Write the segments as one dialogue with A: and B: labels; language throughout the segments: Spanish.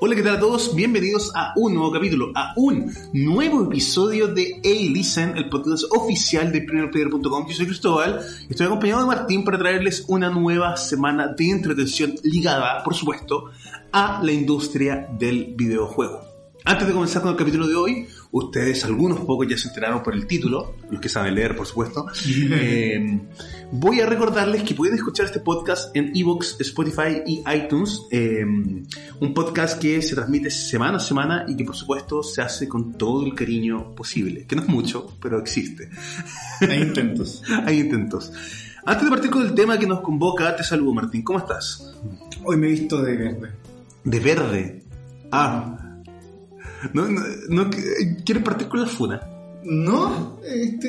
A: Hola, ¿qué tal a todos? Bienvenidos a un nuevo capítulo, a un nuevo episodio de A-Listen, el podcast oficial de primerplayer.com. Yo soy Cristóbal y estoy acompañado de Martín para traerles una nueva semana de entretención ligada, por supuesto, a la industria del videojuego. Antes de comenzar con el capítulo de hoy, ustedes, algunos pocos ya se enteraron por el título, los que saben leer, por supuesto. eh, voy a recordarles que pueden escuchar este podcast en Evox, Spotify y iTunes. Eh, un podcast que se transmite semana a semana y que, por supuesto, se hace con todo el cariño posible. Que no es mucho, pero existe.
B: Hay intentos.
A: Hay intentos. Antes de partir con el tema que nos convoca, te saludo, Martín. ¿Cómo estás?
B: Hoy me he visto de verde.
A: De verde. Ah. No, no, no- ¿Quieres partir con la funa?
B: No, este.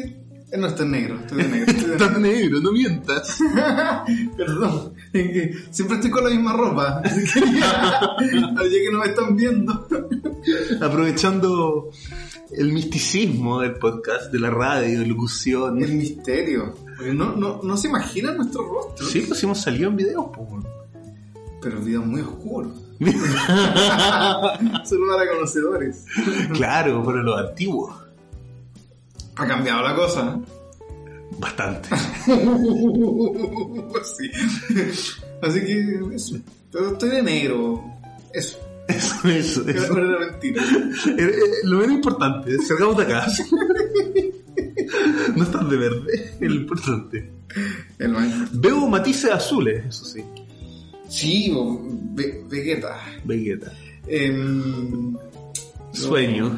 B: eh, No, está negro. De negro.
A: Estás negro, no mientas.
B: Perdón. es que Siempre estoy con la misma ropa. Así que ya, ya que no me están viendo.
A: Aprovechando el misticismo del podcast, de la radio, de locución.
B: El misterio. Porque no, no, no se imaginan nuestros rostros.
A: Sí, pues hemos salido en videos, pues.
B: Pero videos muy oscuros. Solo para conocedores.
A: claro, pero los antiguos.
B: Ha cambiado la cosa.
A: Bastante.
B: sí. Así que eso. Pero estoy de negro. Eso.
A: Eso, eso,
B: Era
A: eso.
B: una mentira.
A: Eh, eh, Lo menos importante, salgamos de acá. No estás de verde, es lo importante.
B: El
A: Veo matices azules, eso sí.
B: Sí, Ve- Vegeta.
A: Vegeta.
B: Em,
A: Sueño.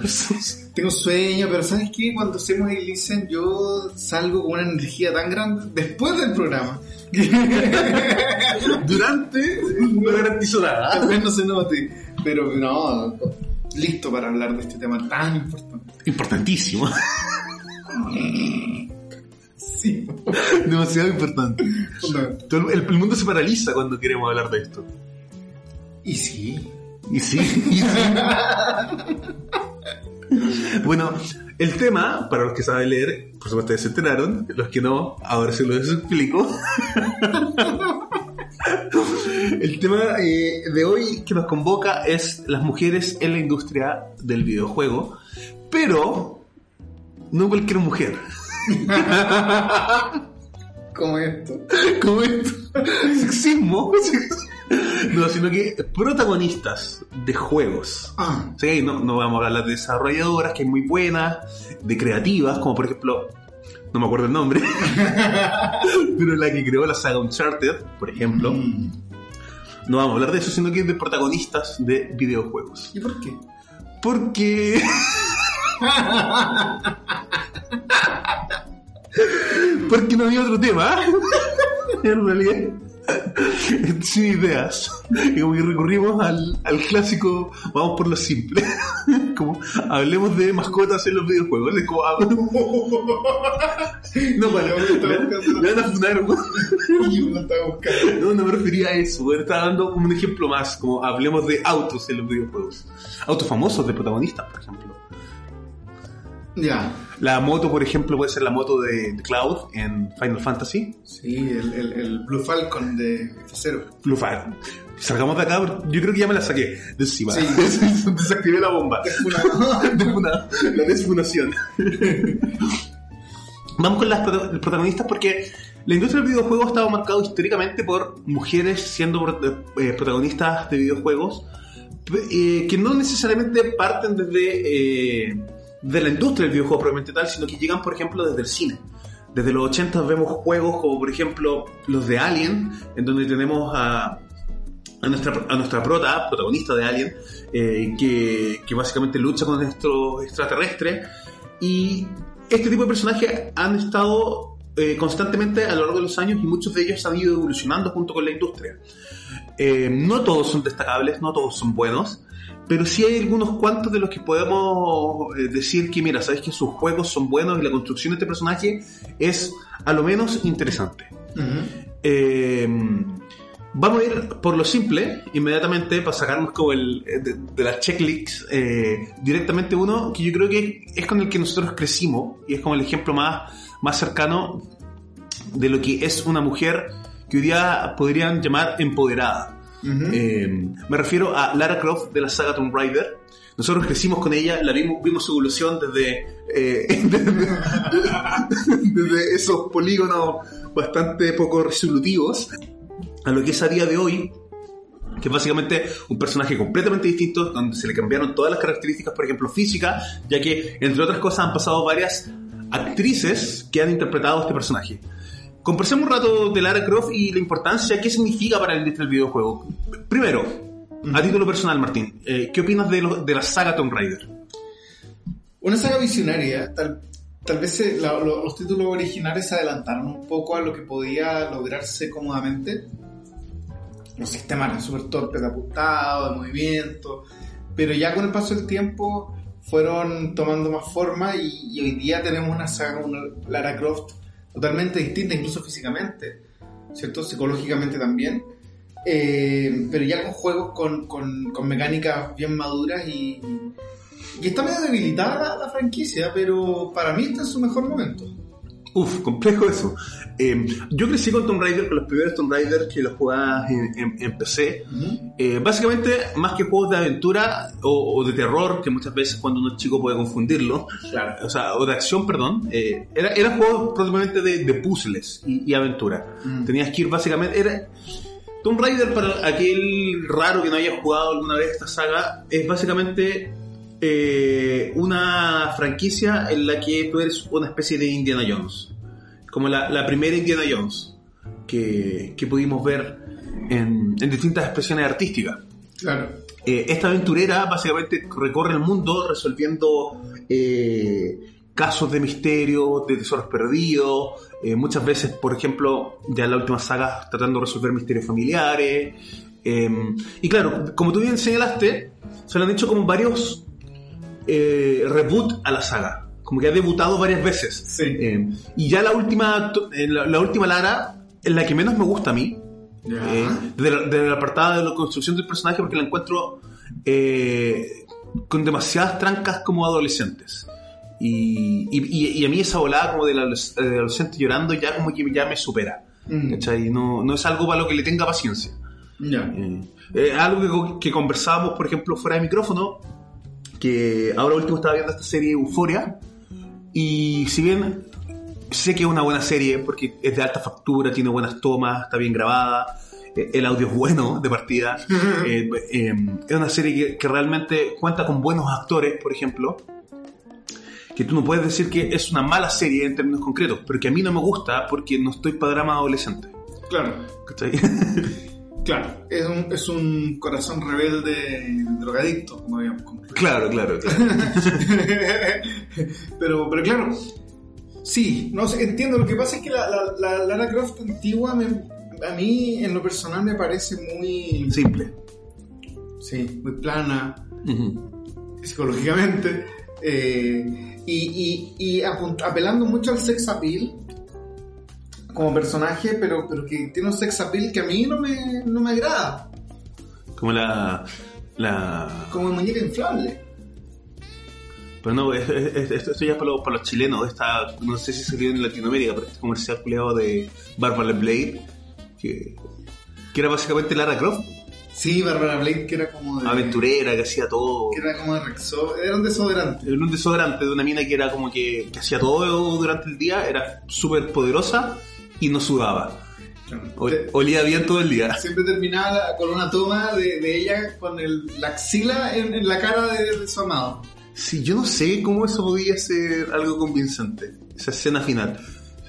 B: tengo sueño, pero ¿sabes qué? Cuando hacemos el listen yo salgo con una energía tan grande después del programa.
A: Durante, no garantizo nada.
B: Tal vez no se note, pero no, listo para hablar de este tema tan importante.
A: Importantísimo.
B: Sí,
A: Demasiado importante.
B: no.
A: Todo El, el mundo se paraliza cuando queremos hablar de esto.
B: Y sí,
A: Y sí, y sí. Bueno, el tema, para los que saben leer, por supuesto ya se enteraron, los que no, ahora se los explico. El tema eh, de hoy que nos convoca es las mujeres en la industria del videojuego, pero no cualquier mujer,
B: como esto.
A: como esto, sexismo, no, sino que protagonistas de juegos.
B: Ah,
A: Sí, no, no vamos a hablar de desarrolladoras, que hay muy buenas, de creativas, como por ejemplo, no me acuerdo el nombre, pero la que creó la saga Uncharted, por ejemplo.
B: mm.
A: No vamos a hablar de eso, sino que de protagonistas de videojuegos.
B: ¿y por qué?
A: Porque... Porque no había otro tema, en realidad. Sin ideas. Y como que recurrimos al, al clásico, vamos por lo simple. Como hablemos de mascotas en los videojuegos. Es como, ah, no, bueno, me, me van a funar, weón.
B: Yo lo estaba buscando.
A: No, no me refería a eso. Estaba dando un ejemplo más, como hablemos de autos en los videojuegos. Autos famosos de protagonistas, por ejemplo.
B: Ya,
A: La moto, por ejemplo, puede ser la moto de, Cloud en Final Fantasy.
B: sí, el, el, el Blue Falcon de F0.
A: Blue Fire. Salgamos de acá, yo creo que ya me la saqué de encima.
B: Sí.
A: Desactivé la bomba. Desfuna- la desfunación. Vamos con las protagonistas porque la industria del videojuego ha estado marcado históricamente por mujeres siendo eh, protagonistas de videojuegos eh, que no necesariamente parten desde eh, de la industria del videojuego propiamente tal, sino que llegan, por ejemplo, desde el cine. Desde los 80 vemos juegos como, por ejemplo, los de Alien, en donde tenemos a, a nuestra, a nuestra prota, protagonista de Alien, eh, que, que básicamente lucha con nuestro extraterrestre. Y este tipo de personajes han estado eh, constantemente a lo largo de los años y muchos de ellos han ido evolucionando junto con la industria. Eh, no todos son destacables, no todos son buenos, pero sí hay algunos cuantos de los que podemos eh, decir que, mira, sabes que sus juegos son buenos y la construcción de este personaje es a lo menos interesante. Eh, vamos a ir por lo simple, inmediatamente, para sacarnos como el eh, de, de las checklists, eh, directamente uno que yo creo que es con el que nosotros crecimos y es como el ejemplo más, más cercano de lo que es una mujer que hoy día podrían llamar empoderada.
B: Ujú.
A: Eh, me refiero a Lara Croft de la saga Tomb Raider. Nosotros crecimos con ella, la vimos, vimos su evolución desde, eh, desde, desde esos polígonos bastante poco resolutivos a lo que es a día de hoy, que es básicamente un personaje completamente distinto, donde se le cambiaron todas las características, por ejemplo, físicas, ya que, entre otras cosas, han pasado varias actrices que han interpretado a este personaje. Conversemos un rato de Lara Croft y la importancia, qué significa para el industria del videojuego. Primero, a título personal, Martín, eh, ¿qué opinas de, lo- de la saga Tomb Raider?
B: Una saga visionaria, tal, tal vez se- la- lo- los títulos originales se adelantaron un poco a lo que podía lograrse cómodamente. Los sistemas eran súper torpes de apuntado, de movimiento, pero ya con el paso del tiempo fueron tomando más forma y, y hoy día tenemos una saga, una Lara Croft totalmente distinta, incluso físicamente, ¿cierto? Psicológicamente también. Eh, pero ya con juegos con, con- con mecánicas bien maduras y, y está medio debilitada la, la franquicia, pero para mí está en su mejor momento.
A: Uf, complejo eso. Eh, yo crecí con Tomb Raider, con los primeros Tomb Raider que los jugaba en, en- en PC. Eh, básicamente, más que juegos de aventura o, o de terror, que muchas veces cuando uno es chico puede confundirlo,
B: Claro.
A: o sea, o de acción, perdón, eh, era, era juegos probablemente de, de puzzles y, y aventura.
B: Mm.
A: Tenías que ir básicamente, era... Tomb Raider, para aquel raro que no haya jugado alguna vez esta saga, es básicamente eh, una franquicia en la que tú eres una especie de Indiana Jones. Como la, la primera Indiana Jones que, que pudimos ver en, en distintas expresiones artísticas.
B: Claro.
A: Eh, esta aventurera básicamente recorre el mundo resolviendo eh, casos de misterio, de tesoros perdidos, eh, muchas veces, por ejemplo, ya en la última saga tratando de resolver misterios familiares. y claro, como tú bien señalaste, se le han hecho como varios eh, reboot a la saga, como que ha debutado varias veces.
B: Sí.
A: Eh, y ya la última, eh, la, la última Lara, es la que menos me gusta a mí,
B: Ya.
A: eh, de, la, de la apartada de la construcción del personaje porque la encuentro con demasiadas trancas como adolescentes. Y, y, y- y a mí esa volada como del adoles- de adolescente llorando ya como que ya me supera.
B: Mm.
A: ¿cachai? No, no es algo para lo que le tenga paciencia.
B: Ya.
A: Eh, eh, algo que, que conversábamos, por ejemplo, fuera de micrófono, que ahora último estaba viendo esta serie Euforia, y si bien sé que es una buena serie, porque es de alta factura, tiene buenas tomas, está bien grabada, eh, el audio es bueno de partida, eh, eh, es una serie que, que realmente cuenta con buenos actores, por ejemplo, que tú no puedes decir que es una mala serie en términos concretos, pero que a mí no me gusta porque no estoy para drama adolescente.
B: Claro.
A: ¿cachai?
B: Claro. Es un, es un corazón rebelde drogadicto, como habíamos concluido.
A: claro, claro, claro.
B: pero, pero claro, sí, no sé, entiendo. Lo que pasa es que la, la, la Lara Croft antigua me- a mí, en lo personal, me parece muy.
A: Simple.
B: Sí, muy plana, psicológicamente. eh, y, y, y apelando mucho al sex appeal como personaje, pero, pero que tiene un sex appeal que a mí no me, no me agrada,
A: Como la. la
B: como muñeca inflable.
A: pero no, es- es- es- esto, esto ya es para los, para los chilenos. Esta, no sé si salió en Latinoamérica, pero este comercial culiado de Barbara Blade, que, que era básicamente Lara Croft,
B: Sí, Barbara Blade, que era como de.
A: aventurera, que hacía todo.
B: Que era como de Rexo. Era un desodorante.
A: Era un desodorante de una mina que era como que, que hacía todo durante el día, era súper poderosa y no sudaba. O- olía bien todo el día.
B: Siempre terminaba con una toma de, de ella con el, la axila en, en la cara de, de su amado.
A: Sí, yo no sé cómo eso podía ser algo convincente, esa escena final.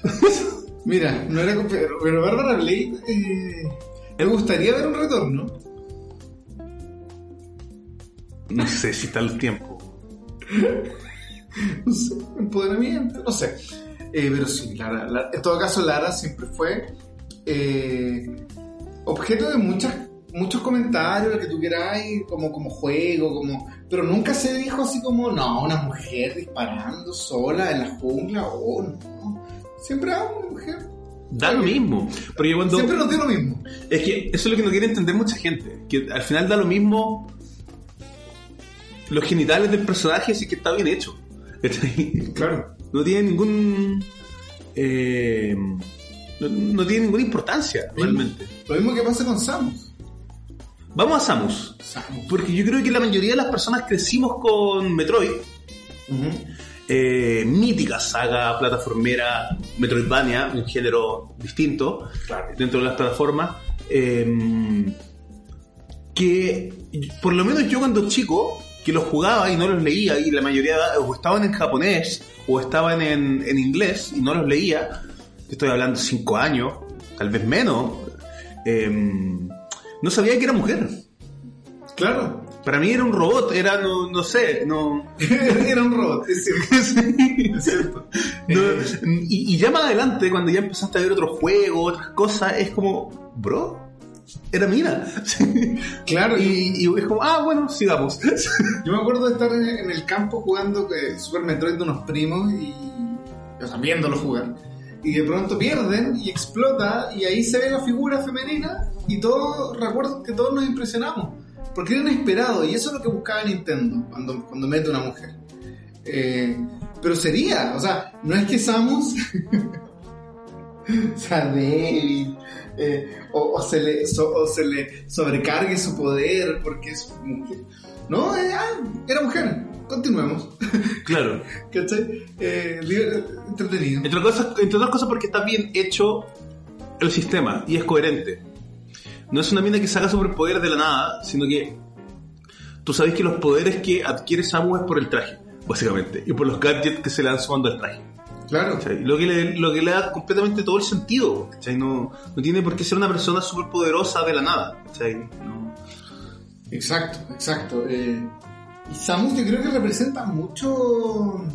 B: Mira, no era. Pero, pero Barbara Blade. Eh, me gustaría ver un retorno.
A: No sé si está el tiempo.
B: No sé, empoderamiento, no sé. Eh, pero sí, Lara, Lara- en todo caso, Lara siempre fue eh, objeto de muchas, muchos comentarios, lo que tú queráis, como, como juego, como. Pero nunca se dijo así como, no, una mujer disparando sola en la jungla, oh, no. Siempre era una mujer.
A: Da lo mismo. Porque cuando.
B: Siempre nos dio lo mismo.
A: Es que eso es lo que no quiere entender mucha gente. Que al final da lo mismo los genitales del personaje si que está bien hecho. ¿Cachai?
B: Claro.
A: No tiene ningún. eh, no, no tiene ninguna importancia, realmente.
B: Lo mismo que pasa con Samus.
A: Vamos a Samus.
B: Samus.
A: Porque yo creo que la mayoría de las personas crecimos con Metroid. eh, mítica saga plataformera Metroidvania, un género distinto
B: Claro.
A: dentro de las plataformas. eh, que por lo menos yo cuando chico, que los jugaba y no los leía, y la mayoría o estaban en japonés o estaban en, en inglés y no los leía, estoy hablando 5 años, tal vez menos, eh, no sabía que era mujer.
B: Claro.
A: Para mí era un robot, era, no, no sé, no...
B: Era un robot, es cierto.
A: Sí.
B: Es cierto.
A: No,
B: Eh,
A: y, y ya más adelante, cuando ya empezaste a ver otros juegos, otras cosas, es como, bro, era mina.
B: claro, y
A: y, es como, ah, bueno, sigamos.
B: yo me acuerdo de estar en, el campo jugando eh, Super Metroid de unos primos y. O sea, viéndolos jugar. Y de pronto pierden y explota, y ahí se ve la figura femenina, y todos, recuerdo que todos nos impresionamos. Porque era inesperado, y eso es lo que buscaba Nintendo cuando, cuando mete una mujer. Eh, pero sería, o sea, no es que Samus sea débil, eh, o, o se le, so- o se le sobrecargue su poder porque es mujer. No, eh, ah, era mujer. Continuemos.
A: claro.
B: ¿Cachai? Eh, entretenido.
A: Entre, cosas, entre otras cosas porque está bien hecho el sistema y es coherente. No es una mina que saca superpoderes de la nada, sino que tú sabes que los poderes que adquiere Samus es por el traje, básicamente, y por los gadgets que se le dan sumando al traje.
B: Claro.
A: ¿cachai? Lo que, le, lo que le da completamente todo el sentido. ¿cachai? No, no tiene por qué ser una persona superpoderosa de la nada. ¿cachai? No.
B: Exacto, exacto. Eh, y Samus yo creo que representa mucho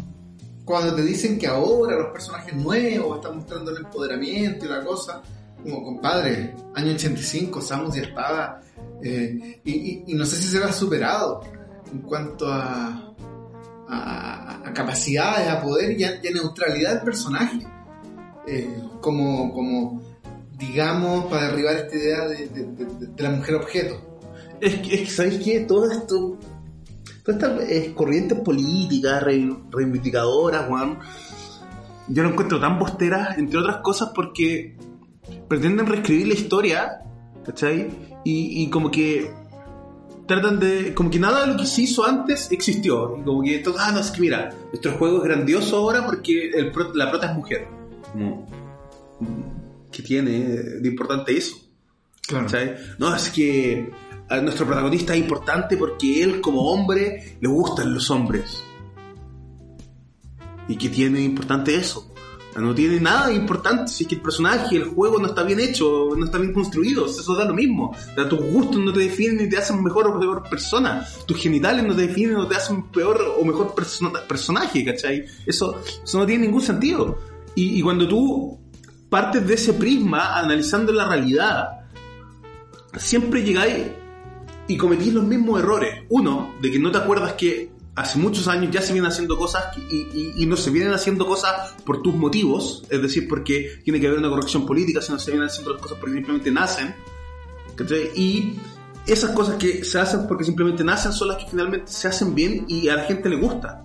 B: cuando te dicen que ahora los personajes nuevos están mostrando el empoderamiento y la cosa. Como compadre, año 85, Samus ya estaba. eh, y, y- y no sé si será superado en cuanto a, a, capacidades, a poder y a, neutralidad del personaje. Eh, como, como, digamos, para derribar esta idea de, la mujer objeto.
A: Es que, es que, ¿sabéis qué? Todas estas eh, corrientes políticas, re- reivindicadoras, Juan, yo lo encuentro tan bosteras, entre otras cosas, porque pretenden reescribir la historia, ¿cachai? Y, y como que tratan de. como que nada de lo que se hizo antes existió. Y como que todo, ah, no, es que mira, nuestro juego es grandioso ahora porque el la prota es mujer. Como, ¿Qué tiene de importante eso?
B: Claro.
A: ¿Cachai? No, es que a nuestro protagonista es importante porque él como hombre le gustan los hombres. ¿Y qué tiene de importante eso? No tiene nada importante si es que el personaje, el juego no está bien hecho, no está bien construido, eso da lo mismo. O tus gustos no te definen ni te hacen mejor o peor persona. Tus genitales no te definen o te hacen peor o mejor perso- personaje, ¿cachai? Eso, eso no tiene ningún sentido. Y, y cuando tú partes de ese prisma analizando la realidad, siempre llegáis y cometís los mismos errores. Uno, de que no te acuerdas que hace muchos años ya se vienen haciendo cosas y, no se vienen haciendo cosas por tus motivos, es decir, porque tiene que haber una corrección política, sino se vienen haciendo las cosas porque simplemente nacen. ¿cachai? Y esas cosas que se hacen porque simplemente nacen son las que finalmente se hacen bien y a la gente le gusta.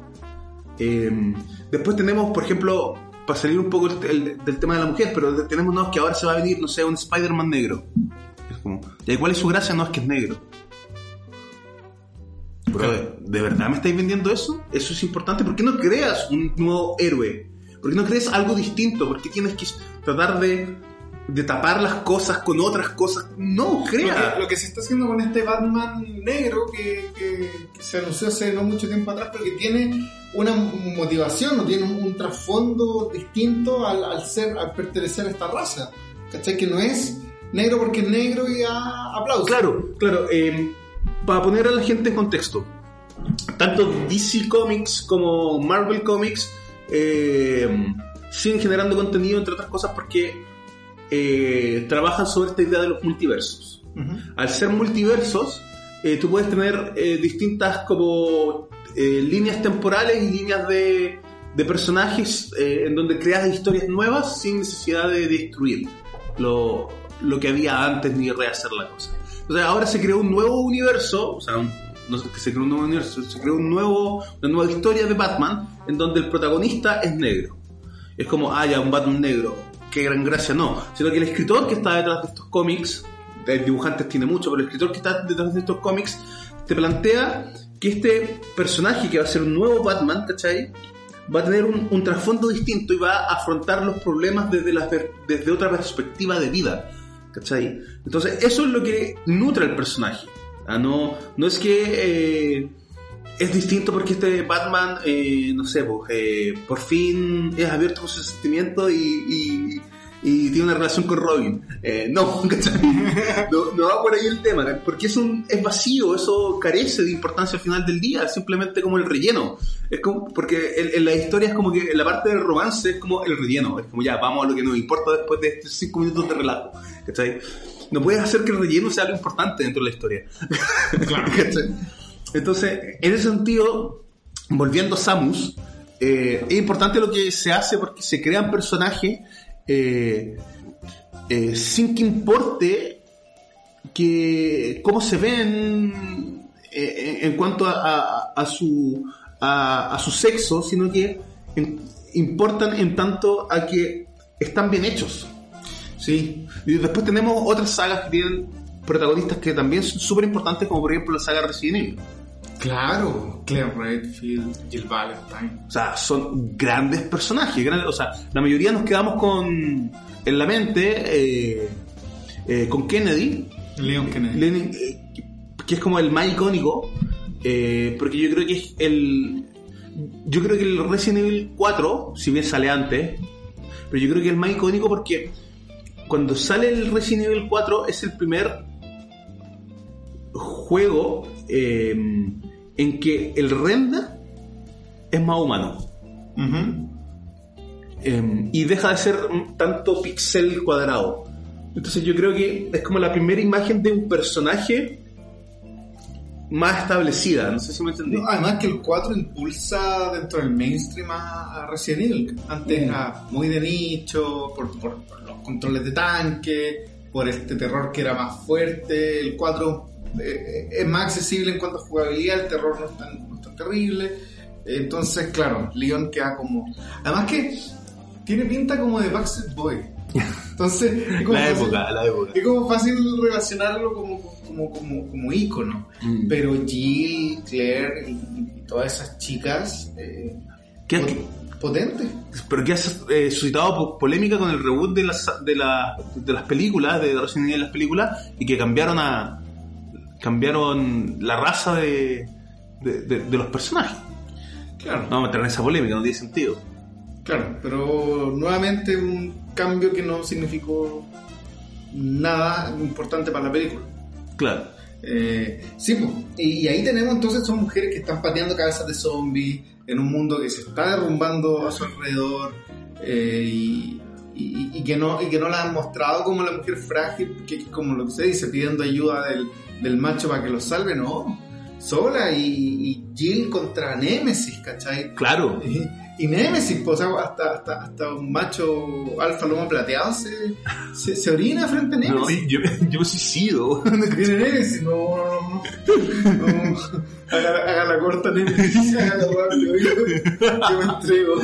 A: Eh, después tenemos, por ejemplo, para salir un poco el- el- del tema de la mujer, pero tenemos no, que ahora se va a venir, no sé, un Spider-Man negro. Es como, ¿y cuál es su gracia? No es que es negro. Bro, ¿de verdad me estáis vendiendo eso? Eso es importante. ¿Por qué no creas un nuevo héroe? ¿Por qué no creas algo distinto? ¿Por qué tienes que tratar de, de tapar las cosas con otras cosas? No,
B: Lo
A: crea.
B: que, lo que se está haciendo con este Batman negro que, que- que se anunció hace no mucho tiempo atrás, pero que tiene una motivación o tiene un, un trasfondo distinto al, al ser, al pertenecer a esta raza. ¿Cachai? Que no es negro porque es negro y a aplausos.
A: Claro, claro. eh, para poner a la gente en contexto, tanto DC Comics como Marvel Comics eh, siguen generando contenido, entre otras cosas, porque eh, trabajan sobre esta idea de los multiversos. Al ser multiversos, eh, tú puedes tener eh, distintas como líneas temporales y líneas de, de personajes en donde creas historias nuevas sin necesidad de destruir lo, lo que había antes ni rehacer la cosa. O sea, ahora se creó un nuevo universo, o sea, no sé que se creó un nuevo universo, se creó un nuevo, una nueva historia de Batman en donde el protagonista es negro. Es como, ah, ya, un Batman negro, qué gran gracia, no. Sino que el escritor que está detrás de estos cómics, el dibujante tiene mucho, pero el escritor que está detrás de estos cómics te plantea que este personaje que va a ser un nuevo Batman, ¿cachai? Va a tener un, un trasfondo distinto y va a afrontar los problemas desde, la, desde otra perspectiva de vida, Entonces, eso es lo que nutre al personaje. Ah, no, no es que eh, es distinto porque este Batman, eh, no sé, eh, por fin es abierto con sus sentimientos y- y tiene una relación con Robin. Eh, no, ¿cachai? no, no va por ahí el tema, porque es, un, es vacío, eso carece de importancia al final del día, simplemente como el relleno. Es como, porque en, en la historia es como que la parte del romance es como el relleno, es como ya, vamos a lo que nos importa después de estos cinco minutos de relajo. ¿cachai? No puedes hacer que el relleno sea algo importante dentro de la historia. ¿Cachai? Entonces, en ese sentido, volviendo a Samus, eh, es importante lo que se hace porque se crean personajes eh, eh, sin que importe que cómo se ven eh, en cuanto a, a- su a, su sexo, sino que importan en tanto a que están bien hechos.
B: Sí,
A: Y después tenemos otras sagas que tienen protagonistas que también son súper importantes, como por ejemplo la saga Resident Evil.
B: Claro. Claire Redfield, Jill Valentine.
A: O sea, son grandes personajes. grandes- o sea, la mayoría nos quedamos con en la mente eh, eh, con Kennedy,
B: Leon Kennedy.
A: Lenin, eh, que es como el más icónico, eh, porque yo creo que es el. Yo creo que el Resident Evil 4, si bien sale antes, pero yo creo que es el más icónico porque cuando sale el Resident Evil 4 es el primer juego eh, en que el render es más humano. Eh, y deja de ser tanto pixel cuadrado. Entonces yo creo que es como la primera imagen de un personaje más establecida. No sé si me entendí.
B: No, además que el 4 impulsa dentro del mainstream a, a Resident Evil. Antes
A: Mm.
B: era muy de nicho, por, por- por los controles de tanque, por este terror que era más fuerte. El 4 eh, es más accesible en cuanto a jugabilidad, el terror no es tan, no es tan terrible. Entonces, claro, Leon queda como... Además que tiene pinta como de Backstreet Boy. Entonces, es como
A: la
B: fácil-
A: época, la época.
B: es como fácil relacionarlo como, como, como, como ícono.
A: Mm.
B: Pero Jill, Claire y, y todas esas chicas, eh,
A: ¿Qué-
B: pot- potentes.
A: pero que ha eh, suscitado po- polémica con el reboot de las, de, la- de las películas, de Resident Evil las películas, y que cambiaron a cambiaron la raza de, de, de- de los personajes.
B: Claro,
A: No vamos a meter en esa polémica, no tiene sentido.
B: claro. Pero nuevamente un cambio que no significó nada importante para la película.
A: Claro.
B: Eh, sí, pues, y, ahí tenemos entonces son mujeres que están pateando cabezas de zombies en un mundo que se está derrumbando a su alrededor eh, y, y- y que no, y que no la han mostrado como la mujer frágil, que es como lo que se dice, pidiendo ayuda del, del macho para que lo salve, no. Sola y, y Jill contra Nemesis, ¿cachai?
A: Claro.
B: Y, y Nemesis, pues, o sea, hasta, hasta, hasta un macho alfa lomo plateado se, se, se orina frente a
A: No,
B: Nemesis.
A: y yo, yo me suicido.
B: Viene Nemesis, no, no, no. no. Haga, la- haga la corta Nemesis, haga la rápido, yo, yo me entrego.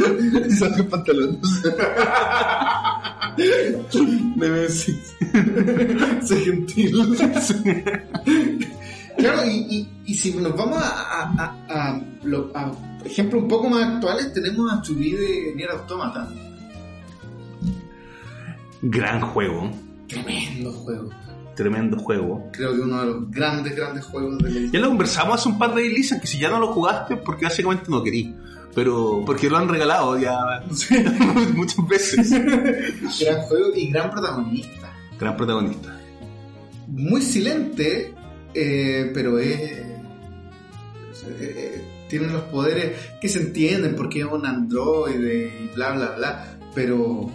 A: Saca el pantalón.
B: Nemesis. Sé gentil. Claro, y, y, y si nos vamos a, a, a, a, lo- a ejemplos un poco más actuales, tenemos a Chubí de Nier Automata.
A: Gran juego.
B: Tremendo juego.
A: Tremendo juego.
B: Creo que uno de los grandes, grandes juegos de la
A: Ya lo conversamos hace un par de releases que si ya no lo jugaste porque básicamente no querí. Pero porque lo han regalado ya muchas veces.
B: Gran juego y gran protagonista.
A: Gran protagonista.
B: Muy silente, eh, pero es. eh, tiene los poderes que se entienden porque es un androide y bla bla bla. Pero.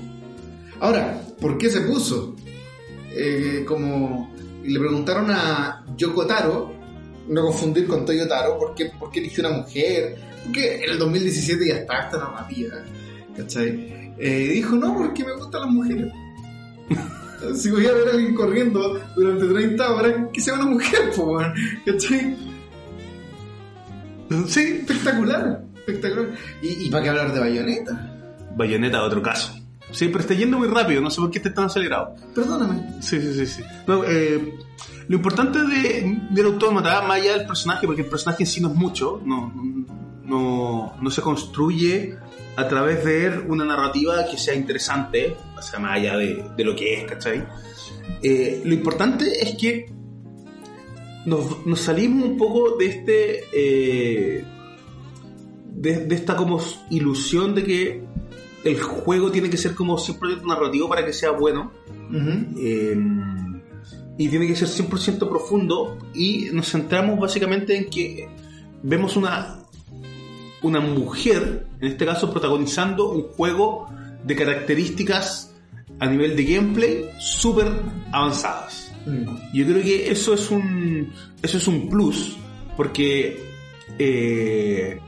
B: Ahora, ¿por qué se puso? Eh, como le preguntaron a Yoko Taro, no confundir con Toyo Taro, ¿por qué, por una mujer? Porque en el 2017 ya está esta normativa, ¿cachai? Eh, dijo, no, porque me gustan las mujeres. si voy a ver a alguien corriendo durante 30 horas, que sea una mujer, po, ¿cachai?
A: Sí.
B: Espectacular, espectacular. ¿Y, y para qué hablar de bayoneta?
A: Bayonetta, otro caso. Sí, pero está yendo muy rápido, no sé por qué está tan acelerado.
B: Perdóname.
A: Sí, sí, sí. sí. No, eh, lo importante de, del autómata, más allá del personaje, porque el personaje en sí no es mucho, no, no, no se construye a través de una narrativa que sea interesante, o sea, más allá de, de lo que es, ¿cachai? Eh, lo importante es que nos, nos salimos un poco de este. eh, de, de esta como ilusión de que el juego tiene que ser como 100% narrativo para que sea bueno. Eh, y tiene que ser 100% profundo y nos centramos básicamente en que vemos una una mujer, en este caso protagonizando un juego de características a nivel de gameplay súper avanzadas.
B: Mm.
A: Yo creo que eso es un eso es un plus porque eh,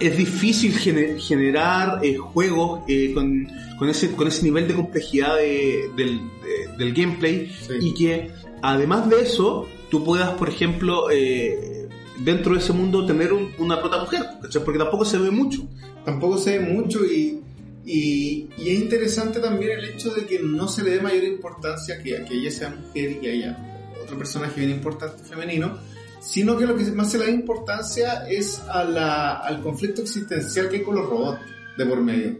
A: es difícil gene- generar eh, juegos eh, con, con ese, con ese nivel de complejidad de- del, de- del gameplay
B: Sí.
A: y que además de eso tú puedas, por ejemplo, eh, dentro de ese mundo tener un- una prota mujer, ¿cachai? porque tampoco se ve mucho.
B: Tampoco se ve mucho y, y, y es interesante también el hecho de que no se le dé mayor importancia que, a que ella sea mujer y que haya otro personaje bien importante femenino, sino que lo que más se le da importancia es a la, al conflicto existencial que hay con los robots de por medio,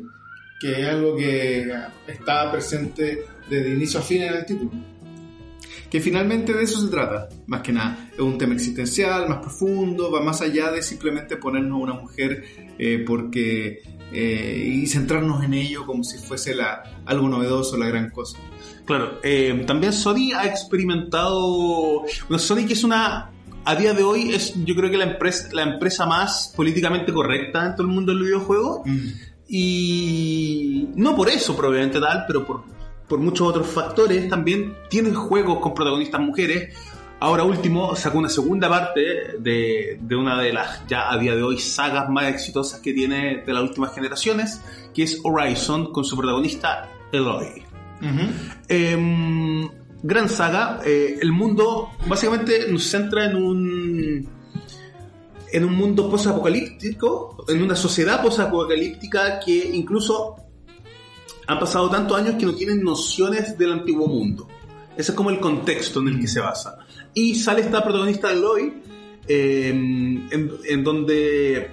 B: que es algo que está presente desde inicio a fin en el título. Que finalmente de eso se trata, más que nada. Es un tema existencial, más profundo, va más allá de simplemente ponernos una mujer eh, porque eh, y centrarnos en ello como si fuese la, algo novedoso, la gran cosa.
A: Claro, eh, también Sony ha experimentado. Bueno, Sony que es una. A día de hoy es, yo creo que la empresa, la empresa más políticamente correcta en todo el mundo del videojuego. Y no por eso probablemente tal, pero por, por muchos otros factores también tienen juegos con protagonistas mujeres. Ahora último sacó una segunda parte de, de una de las ya a día de hoy sagas más exitosas que tiene de las últimas generaciones, que es Horizon con su protagonista Eloy. Gran saga. eh, el mundo básicamente nos centra en un en un mundo posapocalíptico, en una sociedad posapocalíptica que incluso han pasado tantos años que no tienen nociones del antiguo mundo. Ese es como el contexto en el que se basa. Y sale esta protagonista de Eloy, em, en, donde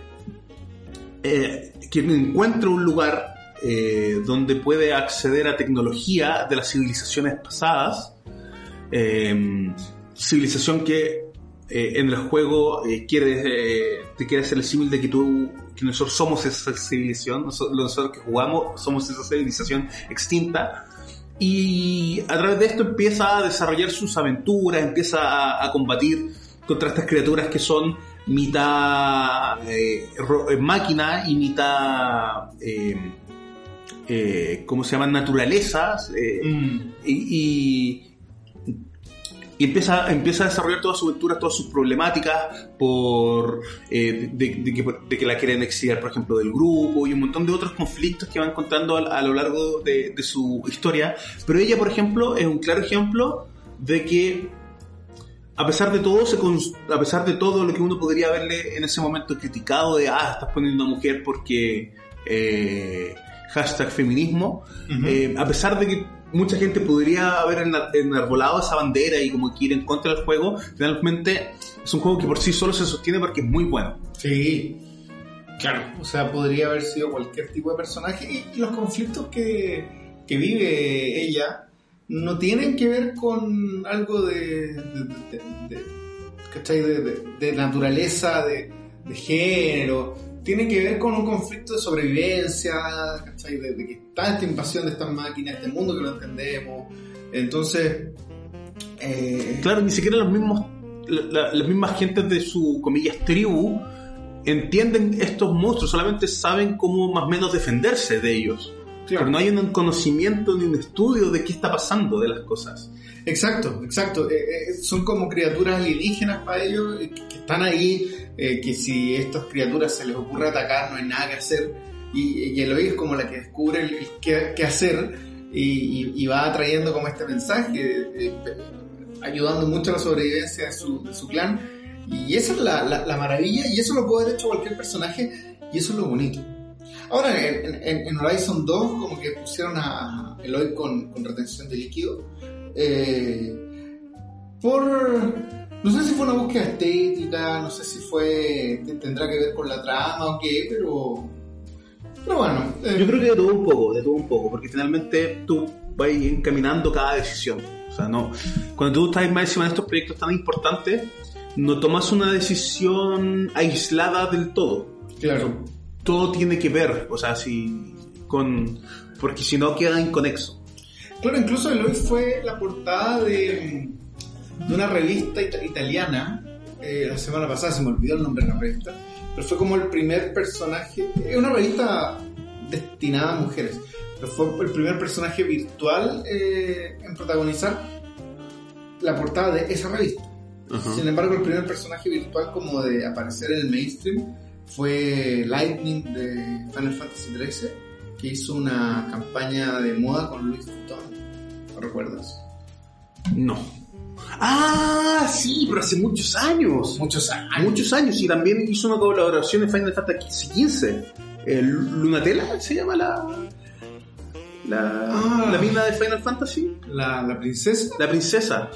A: eh, encuentra un lugar eh, donde puede acceder a tecnología de las civilizaciones pasadas, eh, civilización que eh, en el juego eh, quiere, eh, te quiere hacer el símil de que tú, que nosotros somos esa civilización, nosotros, nosotros que jugamos somos esa civilización extinta. Y a través de esto empieza a desarrollar sus aventuras, empieza a, a combatir contra estas criaturas que son mitad eh, eh, máquina y mitad, eh, eh, ¿cómo se llaman? Naturalezas. eh, y, y- y empieza, empieza a desarrollar toda su aventura, todas sus problemáticas por eh, de, de que, de que la quieren exiliar, por ejemplo, del grupo y un montón de otros conflictos que va encontrando a, a lo largo de, de su historia. Pero ella, por ejemplo, es un claro ejemplo de que a pesar de todo, se a pesar de todo lo que uno podría haberle en ese momento criticado de, ah, estás poniendo una mujer porque eh, hashtag feminismo, eh, a pesar de que mucha gente podría haber enarbolado esa bandera y como que ir en contra del juego, finalmente es un juego que por sí solo se sostiene porque es muy bueno.
B: Sí, claro. O sea, podría haber sido cualquier tipo de personaje y, los conflictos que, que vive ella no tienen que ver con algo de, de, de- de- de- naturaleza, de género. Tienen que ver con un conflicto de sobrevivencia, ¿cachai? De, de que está esta invasión de estas máquinas, este mundo que no entendemos. Entonces, eh,
A: Claro, ni siquiera los mismos, la- la- las mismas gentes de su, comillas, tribu entienden estos monstruos, solamente saben cómo más o menos defenderse de ellos.
B: Claro.
A: Pero no hay un conocimiento ni un estudio de qué está pasando de las cosas.
B: Exacto, exacto. Eh, eh, son como criaturas alienígenas para ellos eh, que, están ahí, que si a estas criaturas se les ocurre atacar no hay nada que hacer. Y, y Eloy es como la que descubre el, el qué, qué hacer y, y- y va trayendo como este mensaje, ayudando mucho a la sobrevivencia de su, de su clan. Y esa es la, la- la maravilla y eso lo puede haber hecho cualquier personaje y eso es lo bonito. Ahora, en, en- en Horizon 2, como que pusieron a Eloy con, con retención de líquido. eh, por. No sé si fue una búsqueda estética, no sé si fue. tendrá que ver con la trama o qué, pero. Pero bueno. eh,
A: Yo creo que de todo un poco, de todo un poco, porque finalmente tú vas encaminando cada decisión. O sea, no, cuando tú estás más encima de estos proyectos tan importantes, no tomas una decisión aislada del todo.
B: Claro.
A: Todo tiene que ver, o sea, si con, porque si no queda inconexo.
B: Claro, incluso Eloy fue la portada de, de una revista ita- italiana eh, la semana pasada, se me olvidó el nombre de la revista, pero fue como el primer personaje, es una revista destinada a mujeres, pero fue el primer personaje virtual eh, en protagonizar la portada de esa revista. Sin embargo, el primer personaje virtual como de aparecer en el mainstream fue Lightning de Final Fantasy XIII, que hizo una campaña de moda con Louis Vuitton. ¿Lo recuerdas?
A: No. Ah, sí, pero hace muchos años.
B: Muchos años.
A: Muchos años y también hizo una colaboración en Final Fantasy XV. Eh, Lunatela se llama la la,
B: Ah.
A: la mina de Final Fantasy,
B: La, la princesa.
A: la princesa.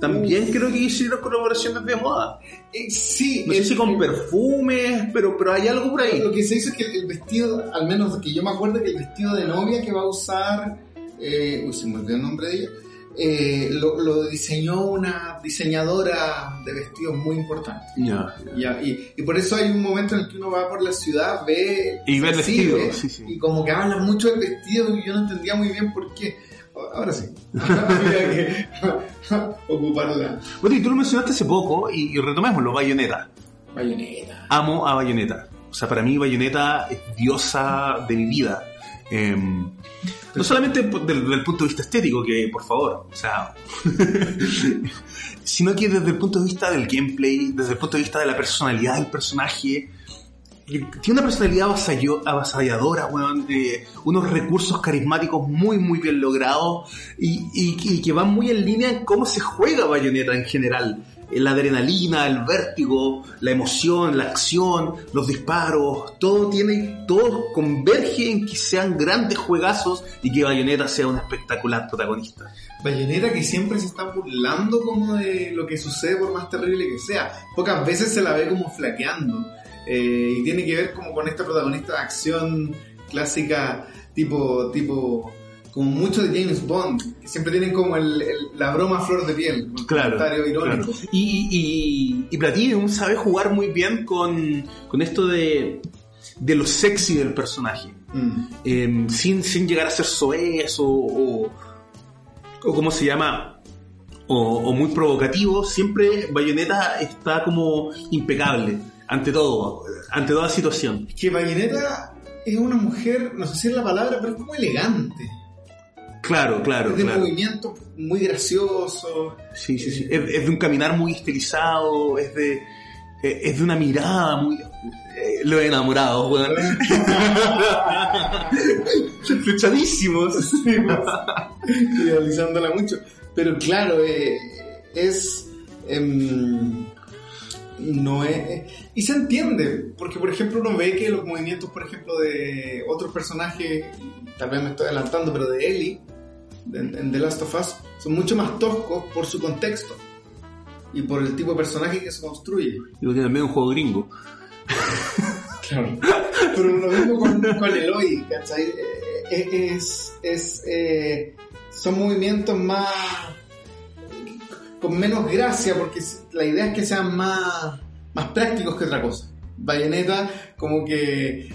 A: También creo que hicieron colaboraciones de moda.
B: Eh, sí,
A: No sé si con perfumes, pero, pero hay algo por ahí.
B: Lo que se hizo es que el vestido, al menos que yo me acuerdo que el vestido de novia que va a usar, eh, uy, se me olvidó el nombre de ella, eh, lo, lo diseñó una diseñadora de vestidos muy importante.
A: Ya,
B: Ya, y, y por eso hay un momento en el que uno va por la ciudad, ve
A: Y ve el vestido,
B: ve,
A: sí, sí.
B: y como que hablan mucho del vestido y yo no entendía muy bien por qué. Ahora sí, que ocuparla.
A: Bueno, y tú lo mencionaste hace poco y, y retomémoslo, Bayonetta.
B: Bayonetta.
A: Amo a Bayonetta. O sea, para mí Bayonetta es diosa de mi vida. Em, no solamente del, del punto de vista estético, que por favor, o sea, sino que desde el punto de vista del gameplay, desde el punto de vista de la personalidad del personaje. Tiene una personalidad avasalladora, weón, de unos recursos carismáticos muy, muy bien logrados y, y- y que van muy en línea en cómo se juega Bayonetta en general. Eh, La adrenalina, el vértigo, la emoción, la acción, los disparos, todo tiene, todo converge en que sean grandes juegazos y que Bayonetta sea un espectacular protagonista.
B: Bayonetta que siempre se está burlando como de lo que sucede por más terrible que sea. Pocas veces se la ve como flaqueando. Eh, y tiene que ver como con esta protagonista de acción clásica tipo, tipo, como mucho de James Bond, que siempre tienen como el, el- la broma flor de piel, el
A: Claro,
B: comentario irónico.
A: claro. Y, y, y Platinum sabe jugar muy bien con, con esto de, de lo sexy del personaje.
B: Mm.
A: Eh, sin, sin llegar a ser soez o, o, o ¿cómo se llama? O, o muy provocativo, siempre Bayonetta está como impecable ante todo, ante toda situación.
B: Que Bayonetta es una mujer, no sé si es la palabra, pero es como elegante.
A: Claro, claro,
B: es de
A: claro.
B: movimiento muy gracioso.
A: Sí, sí, sí. Es, es de un caminar muy estilizado, es de, eh, es de una mirada muy... eh, lo he enamorado, weón. Flechadísimos.
B: idealizándola mucho. Pero claro, eh, es. em, no es. Y se entiende, porque por ejemplo uno ve que los movimientos, por ejemplo, de otros personajes, tal vez me estoy adelantando, pero de Ellie, en The Last of Us, son mucho más toscos por su contexto y por el tipo de personaje que se construye.
A: Digo que también es un juego gringo.
B: Claro. Pero lo mismo con, con Eloy, ¿cachai? Eh, eh, Es, es, eh, son movimientos más. Con menos gracia, porque la idea es que sean más, más prácticos que otra cosa. Bayonetta, como que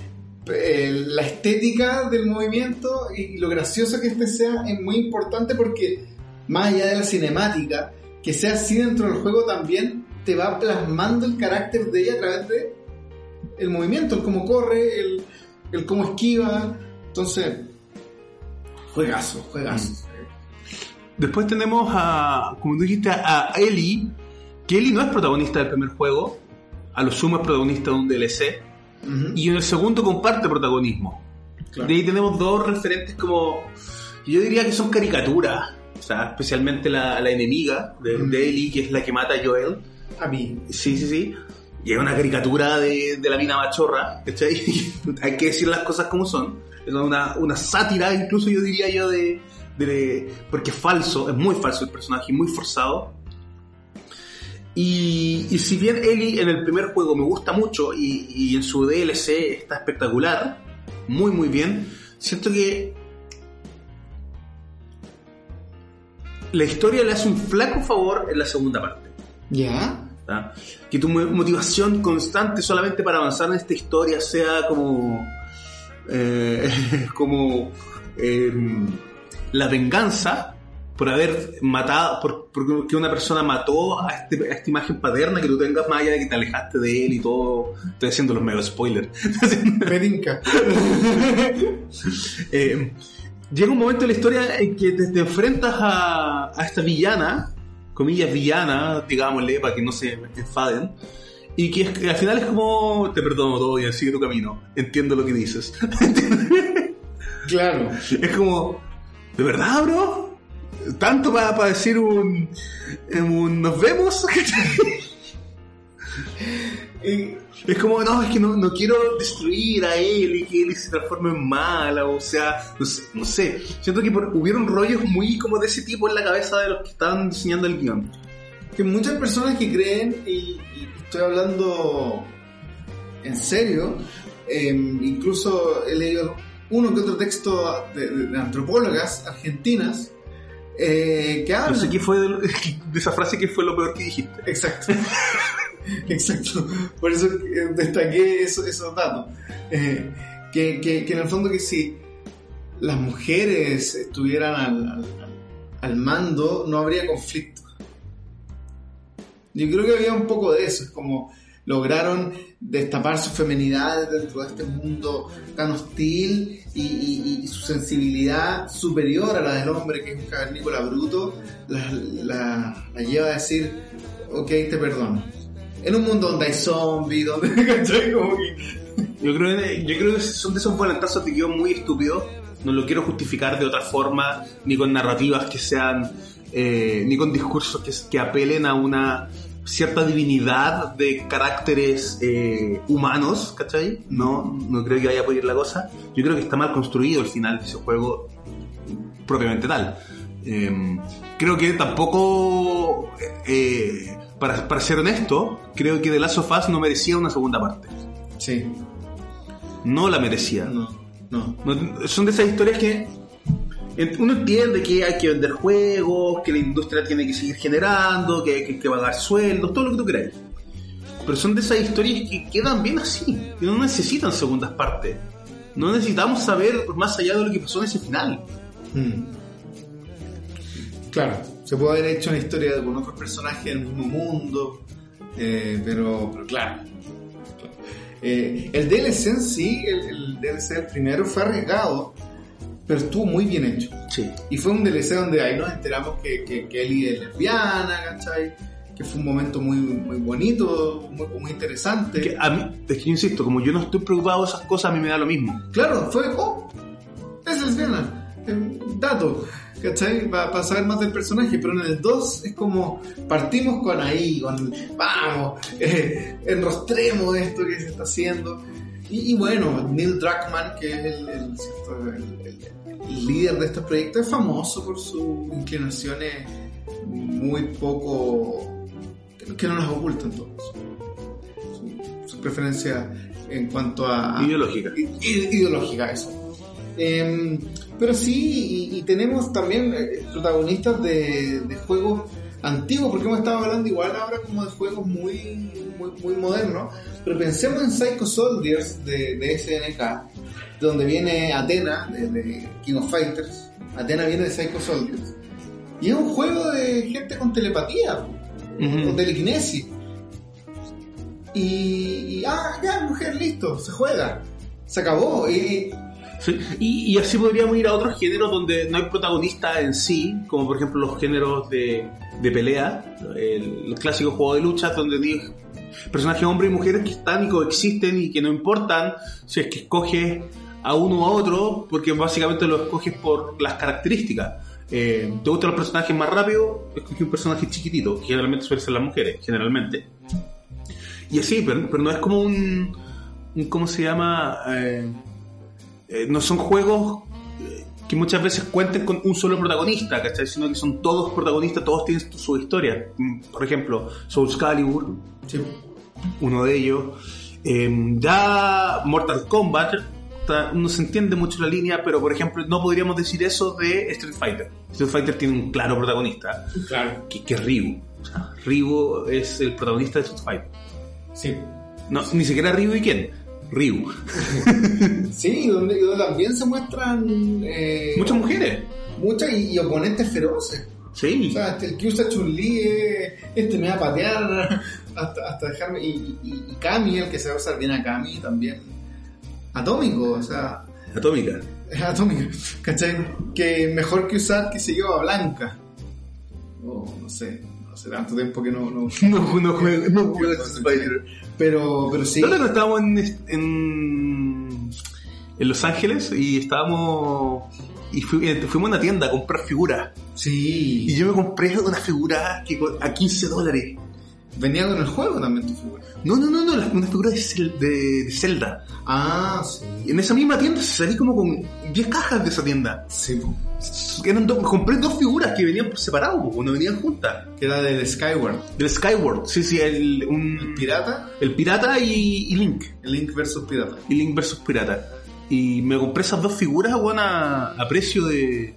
B: eh, la estética del movimiento y lo gracioso que este sea es muy importante porque, más allá de la cinemática, que sea así dentro del juego también te va plasmando el carácter de ella a través de el movimiento, el cómo corre, el, el cómo esquiva. Entonces, juegazo, juegazo.
A: Después tenemos a, como tú dijiste, a Ellie, que Ellie no es protagonista del primer juego, a lo sumo es protagonista de un DLC, y en el segundo comparte protagonismo.
B: claro.
A: De ahí tenemos dos referentes como, yo diría que son caricaturas, o sea, especialmente la, la enemiga de, de Ellie, que es la que mata a Joel.
B: A mí.
A: Sí, sí, sí. Y es una caricatura de, de la mina machorra, ¿cachai? Hay que decir las cosas como son. Es una, una sátira, incluso yo diría yo, de, de- Porque es falso, es muy falso el personaje, muy forzado. Y, y si bien Ellie en el primer juego me gusta mucho y, y en su DLC está espectacular, muy muy bien, siento que la historia le hace un flaco favor en la segunda parte.
B: ¿Ya?
A: Que tu mo- motivación constante solamente para avanzar en esta historia sea como. eh, como. eh, la venganza por haber matado. Por, porque una persona mató a, este- a esta imagen paterna que tú tengas más allá de que te alejaste de él y todo. Estoy haciendo los mega spoilers.
B: Pedinca.
A: Eh, llega un momento en la historia en que te, te enfrentas a, a esta villana, comillas villana, digámosle, para que no se enfaden, y que, es- que al final es como, te perdono todo y sigue tu camino, entiendo lo que dices.
B: Claro.
A: es como, ¿de verdad, bro? Tanto para decir un, un nos vemos. Es como, no, es que no, no quiero destruir a él y que él se transforme en mala, o sea, no sé, no sé. siento que por- hubieron rollos muy como de ese tipo en la cabeza de los que estaban diseñando el guion.
B: que muchas personas que creen, y, y estoy hablando en serio, eh, incluso he leído uno que otro texto de, de- de antropólogas argentinas eh, que
A: No
B: hablan.
A: sé qué fue de, lo- de esa frase que fue lo peor que dijiste.
B: Exacto. Exacto. Por eso eh, destaqué eso- esos datos. Eh, que, que- que en el fondo que si las mujeres estuvieran al, al- al mando, no habría conflicto. Yo creo que había un poco de eso. Es como lograron destapar su feminidad dentro de este mundo tan hostil y, su sensibilidad superior a la del hombre, que es un cavernícola bruto, la, lleva a decir, ok, te perdono. En un mundo donde hay zombies, donde... Como que-
A: Yo creo, yo creo que son de esos volantazos de guion muy estúpidos. No lo quiero justificar de otra forma, ni con narrativas que sean, eh, ni con discursos que apelen a una cierta divinidad de caracteres eh, humanos, ¿cachai? No, no creo que vaya por ir la cosa. Yo creo que está mal construido el final de ese juego propiamente tal. Eh, creo que tampoco, eh, para, para ser honesto, creo que The Last of Us no merecía una segunda parte.
B: Sí,
A: No la merecía.
B: no, no.
A: No- son de esas historias que uno entiende que hay que vender juegos, que la industria tiene que seguir generando, que hay que, que pagar sueldos, todo lo que tú queráis. Pero son de esas historias que quedan bien así, que no necesitan segundas partes. No necesitamos saber más allá de lo que pasó en ese final.
B: Mm. Claro, se puede haber hecho una historia con otros personajes en el mismo mundo, eh, pero, pero claro. Eh, el DLC en sí, el, el DLC primero fue arriesgado, pero estuvo muy bien hecho.
A: Sí.
B: Y fue un DLC donde ahí nos enteramos que, que, que Ellie es lesbiana, ¿cachai? Que fue un momento muy, muy bonito, muy, muy interesante.
A: Que a mí, es que yo insisto, como yo no estoy preocupado de esas cosas, a mí me da lo mismo.
B: Claro, fue, oh, es lesbiana. Eh, Dato, ¿cachai? Para saber más del personaje, pero en el 2 es como partimos con ahí, con vamos, eh, enrostremos esto que se está haciendo. Y, y bueno, Neil Druckmann, que es el, el- ¿cierto? el- el- el líder de estos proyectos, es famoso por sus inclinaciones muy poco. que no las ocultan todos. Su, su preferencia en cuanto a.
A: Ideológica.
B: Ideológica, eso. Em, pero sí, y, y tenemos también eh, protagonistas de, de juegos antiguos, porque hemos estado hablando igual ahora como de juegos muy, muy, muy modernos, pero pensemos en Psycho Soldiers de, de SNK, donde viene Atena, de, de King of Fighters. Atena viene de Psycho Soldiers. Y es un juego de gente con telepatía,
A: Ujú.
B: con telequinesis. Y, y, ah, ya, mujer, listo, se juega. Se acabó. Y,
A: Sí, Y, y así podríamos ir a otros géneros donde no hay protagonista en sí, como por ejemplo los géneros de, de pelea, el, los clásicos juegos de lucha, donde personajes hombres y mujeres que están y coexisten y que no importan si es que escoges a uno o a otro, porque básicamente lo escoges por las características. Eh, ¿Te gustan los personajes más rápidos? Escoge un personaje chiquitito, que generalmente suelen ser las mujeres, generalmente. Y así, pero, pero no es como un, un ¿cómo se llama? Eh, eh, no son juegos que muchas veces cuenten con un solo protagonista, ¿cachai? Sino que son todos protagonistas, todos tienen su historia. Mm, Por ejemplo, Soul Calibur,
B: Sí.
A: uno de ellos. Eh, ya Mortal Kombat, no se entiende mucho la línea, pero por ejemplo, no podríamos decir eso de Street Fighter. Street Fighter tiene un claro protagonista,
B: Claro.
A: que, que es Ryu. O sea, Ryu es el protagonista de Street Fighter.
B: Sí.
A: No, ni siquiera Ryu y quién. Ryu.
B: Sí, donde, también se muestran eh,
A: Muchas mujeres.
B: muchas y, y oponentes feroces.
A: Sí.
B: O sea, este, el que usa Chun-Li, este me va a patear hasta, hasta dejarme. Y, y, y Kami, el que se va a usar bien a Kami también. Atómico, o sea,
A: Atómica.
B: es atómico, ¿cachai? Que mejor que usar, que se lleva a Blanca. O no sé, no sé, tanto tiempo que no. no
A: No, no juego, no juego Street Fighter.
B: pero, pero sí.
A: ¿Dónde estábamos en, en, en Los Ángeles y estábamos. Y fui- eh, fuimos a una tienda a comprar figuras. Y
B: Sí.
A: yo me compré una figura que a 15 dólares.
B: Venía con el juego también tu figura.
A: No, no, no, no, la- una figura de, Zel- de, de Zelda.
B: Ah, sí.
A: En esa misma tienda salí como con 10 cajas de esa tienda.
B: Sí.
A: Eran dos- compré dos figuras que venían por separado, po, no venían juntas.
B: que era del Skyward.
A: Del Skyward, sí, sí, el, un,
B: Pirata,
A: el pirata y, y Link.
B: el Link versus Pirata.
A: y Link versus Pirata. Y me compré esas dos figuras, weón, a, a precio de.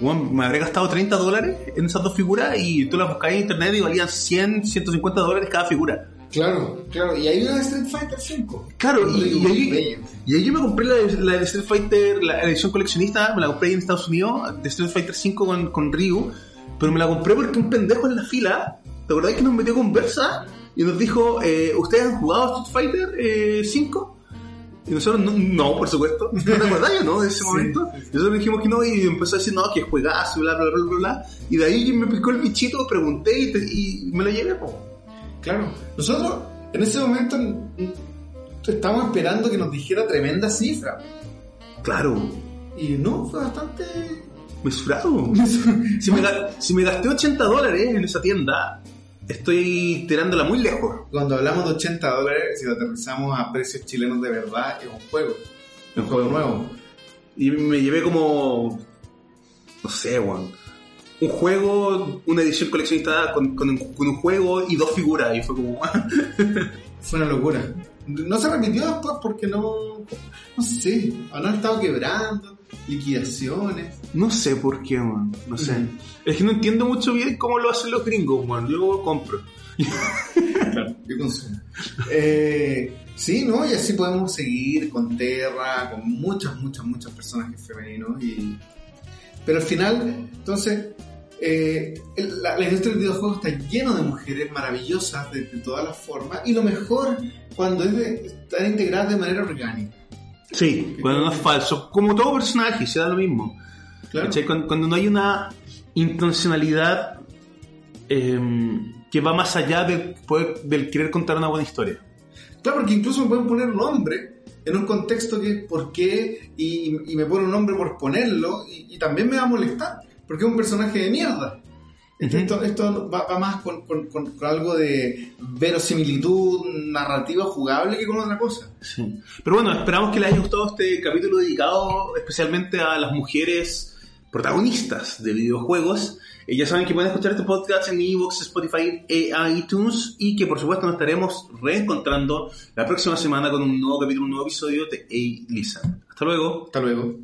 A: Me habré gastado 30 dólares en esas dos figuras y tú las buscabas en internet y valían 100, 150 dólares cada figura.
B: Claro, claro. Y hay una de Street Fighter 5.
A: Claro, y, y ahí, y ahí yo me compré la de, la de Street Fighter, la edición coleccionista, me la compré ahí en Estados Unidos, de Street Fighter 5 con, con Ryu, pero me la compré porque un pendejo en la fila, ¿te acordás que nos metió conversa? Y nos dijo, eh, ¿ustedes han jugado Street Fighter eh, 5? Y nosotros, no, no, por supuesto. ¿No te acordás yo, no? De ese
B: Sí,
A: momento.
B: sí, sí.
A: Nosotros dijimos que no y empezó a decir, no, que juegazo, bla, bla, bla, bla, bla. Y de ahí me picó el bichito, pregunté y, te- y me lo llevé, po.
B: Claro. Nosotros, en ese momento, estábamos esperando que nos dijera tremenda cifra.
A: Claro,
B: Y no, fue bastante.
A: mesurado. Si me, si me gasté 80 dólares en esa tienda, estoy tirándola muy lejos.
B: Cuando hablamos de 80 dólares, si lo aterrizamos a precios chilenos de verdad, es un juego. Es un juego nuevo.
A: Y me llevé como. No sé, weón. Un juego, una edición coleccionista con, con un, con un juego y dos figuras. Y fue como.
B: Fue una locura. No se repitió después porque no. No sé. Habrán estado quebrando, liquidaciones.
A: No sé por qué, weón. No sé. Es que no entiendo mucho bien cómo lo hacen los gringos, weón. Yo compro.
B: Claro, yo consumo. Eh, sí, ¿no? Y así podemos seguir con Terra, con muchas, muchas, muchos personajes femeninos. Y... Pero al final, entonces, eh, la, la industria del videojuego está lleno de mujeres maravillosas de, de todas las formas. Y lo mejor, cuando es de, están integradas de manera orgánica.
A: Sí, cuando no es falso. Como todo personaje, se da lo mismo.
B: Claro.
A: Cuando, cuando no hay una intencionalidad eh, que va más allá del, poder- del querer contar una buena historia.
B: Claro, porque incluso me pueden poner un nombre en un contexto que por qué y, y me pone un nombre por ponerlo y, y también me va a molestar, porque es un personaje de mierda.
A: Ujú.
B: Esto, esto va, va más con, con- con- con algo de verosimilitud narrativa jugable que con otra cosa.
A: Sí. Pero bueno, esperamos que les haya gustado este capítulo dedicado especialmente a las mujeres protagonistas de videojuegos. Eh, ya saben que pueden escuchar este podcast en iVoox, Spotify e iTunes y que por supuesto nos estaremos reencontrando la próxima semana con un nuevo capítulo, un nuevo episodio de A Listen. Hasta luego.
B: Hasta luego.